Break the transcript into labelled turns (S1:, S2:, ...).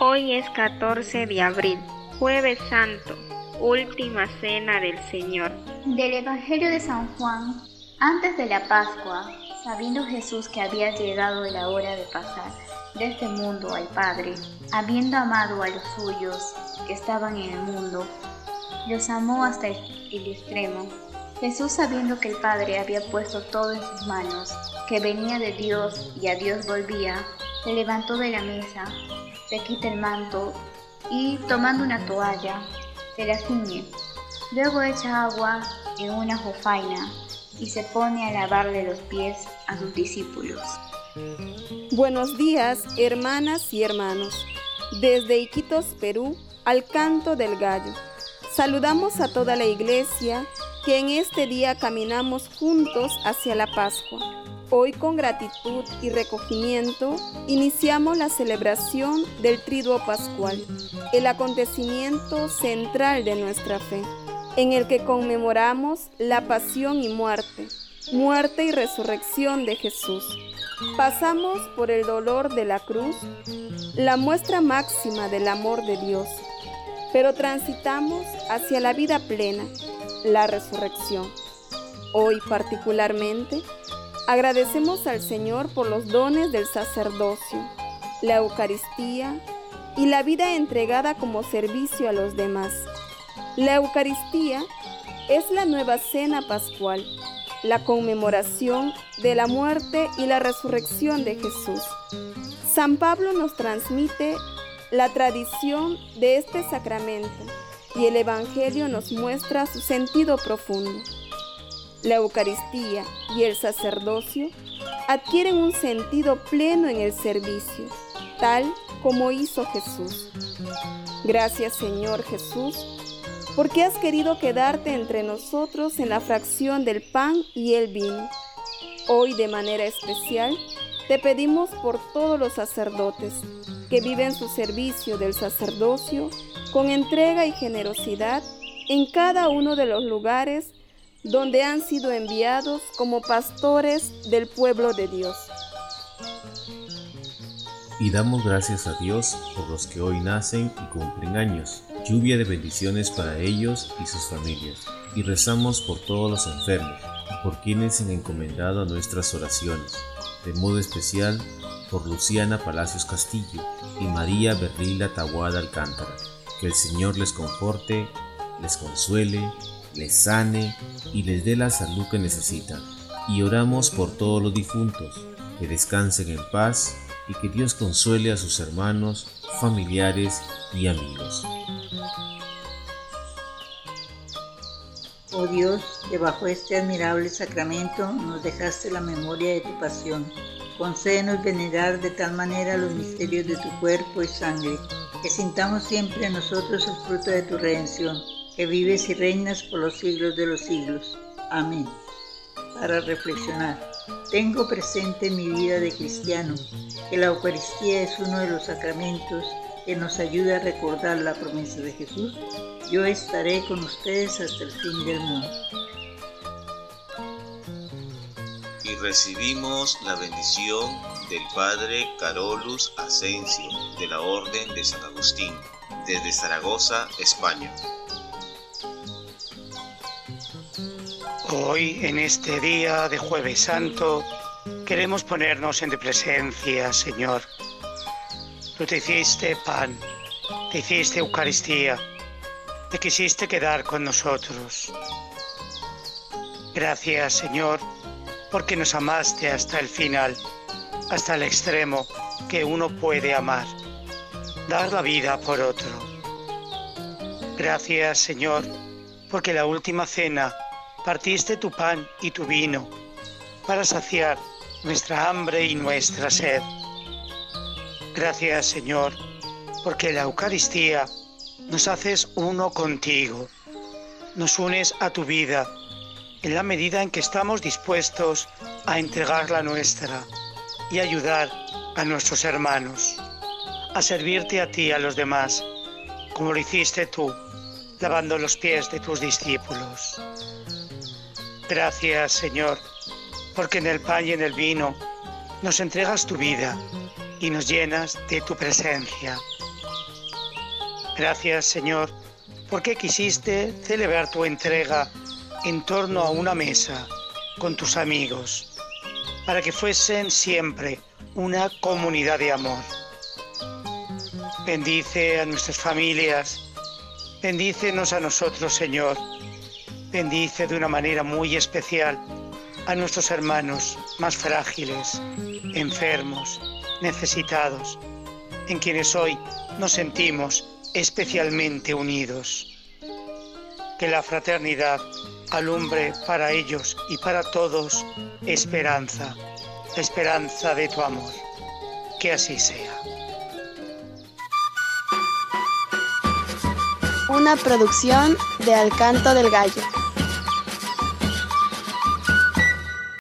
S1: Hoy es 14 de abril, jueves santo, última cena del Señor.
S2: Del Evangelio de San Juan, antes de la Pascua, sabiendo Jesús que había llegado la hora de pasar de este mundo al Padre, habiendo amado a los suyos que estaban en el mundo, los amó hasta el, extremo. Jesús, sabiendo que el Padre había puesto todo en sus manos, que venía de Dios y a Dios volvía, se levantó de la mesa, se quita el manto y, tomando una toalla, se la ciñe. Luego echa agua en una jofaina y se pone a lavarle los pies a sus discípulos.
S3: Buenos días, hermanas y hermanos. Desde Iquitos, Perú, al canto del gallo. Saludamos a toda la iglesia que en este día caminamos juntos hacia la Pascua. Hoy con gratitud y recogimiento iniciamos la celebración del Triduo Pascual, el acontecimiento central de nuestra fe, en el que conmemoramos la pasión y muerte, muerte y resurrección de Jesús. Pasamos por el dolor de la cruz, la muestra máxima del amor de Dios, pero transitamos hacia la vida plena, la resurrección. Hoy particularmente, Agradecemos al Señor por los dones del sacerdocio, la Eucaristía y la vida entregada como servicio a los demás. La Eucaristía es la nueva cena pascual, la conmemoración de la muerte y la resurrección de Jesús. San Pablo nos transmite la tradición de este sacramento y el Evangelio nos muestra su sentido profundo la Eucaristía y el sacerdocio adquieren un sentido pleno en el servicio, tal como hizo Jesús. Gracias Señor Jesús, porque has querido quedarte entre nosotros en la fracción del pan y el vino. Hoy de manera especial te pedimos por todos los sacerdotes que viven su servicio del sacerdocio con entrega y generosidad en cada uno de los lugares donde han sido enviados como pastores del pueblo de Dios.
S4: Y damos gracias a Dios por los que hoy nacen y cumplen años, lluvia de bendiciones para ellos y sus familias. Y rezamos por todos los enfermos por quienes han encomendado a nuestras oraciones, de modo especial por Luciana Palacios Castillo y María Berlila Tahuada Alcántara. Que el Señor les conforte, les consuele les sane y les dé la salud que necesitan. Y oramos por todos los difuntos, que descansen en paz y que Dios consuele a sus hermanos, familiares y amigos.
S5: Oh Dios, que bajo este admirable sacramento nos dejaste la memoria de tu pasión. Concédenos venerar de tal manera los misterios de tu cuerpo y sangre, que sintamos siempre en nosotros el fruto de tu redención que vives y reinas por los siglos de los siglos. Amén. Para reflexionar, tengo presente en mi vida de cristiano que la Eucaristía es uno de los sacramentos que nos ayuda a recordar la promesa de Jesús. Yo estaré con ustedes hasta el fin del mundo.
S6: Y recibimos la bendición del Padre Carolus Asensio de la Orden de San Agustín desde Zaragoza, España.
S7: Hoy, en este día de Jueves Santo, queremos ponernos en tu presencia, Señor. Tú te hiciste pan, te hiciste Eucaristía, te quisiste quedar con nosotros. Gracias, Señor, porque nos amaste hasta el final, hasta el extremo que uno puede amar, dar la vida por otro. Gracias, Señor, porque la última cena partiste tu pan y tu vino para saciar nuestra hambre y nuestra sed. Gracias Señor, porque la Eucaristía nos haces uno contigo, nos unes a tu vida en la medida en que estamos dispuestos a entregar la nuestra y ayudar a nuestros hermanos, a servirte a ti y a los demás, como lo hiciste tú, lavando los pies de tus discípulos. Gracias, Señor, porque en el pan y en el vino nos entregas tu vida y nos llenas de tu presencia. Gracias, Señor, porque quisiste celebrar tu entrega en torno a una mesa con tus amigos, para que fuesen siempre una comunidad de amor. Bendice a nuestras familias, bendícenos a nosotros, Señor. Bendice de una manera muy especial a nuestros hermanos más frágiles, enfermos, necesitados, en quienes hoy nos sentimos especialmente unidos. Que la fraternidad alumbre para ellos y para todos esperanza, esperanza de tu amor. Que así sea.
S8: Una producción de Alcanto del Gallo.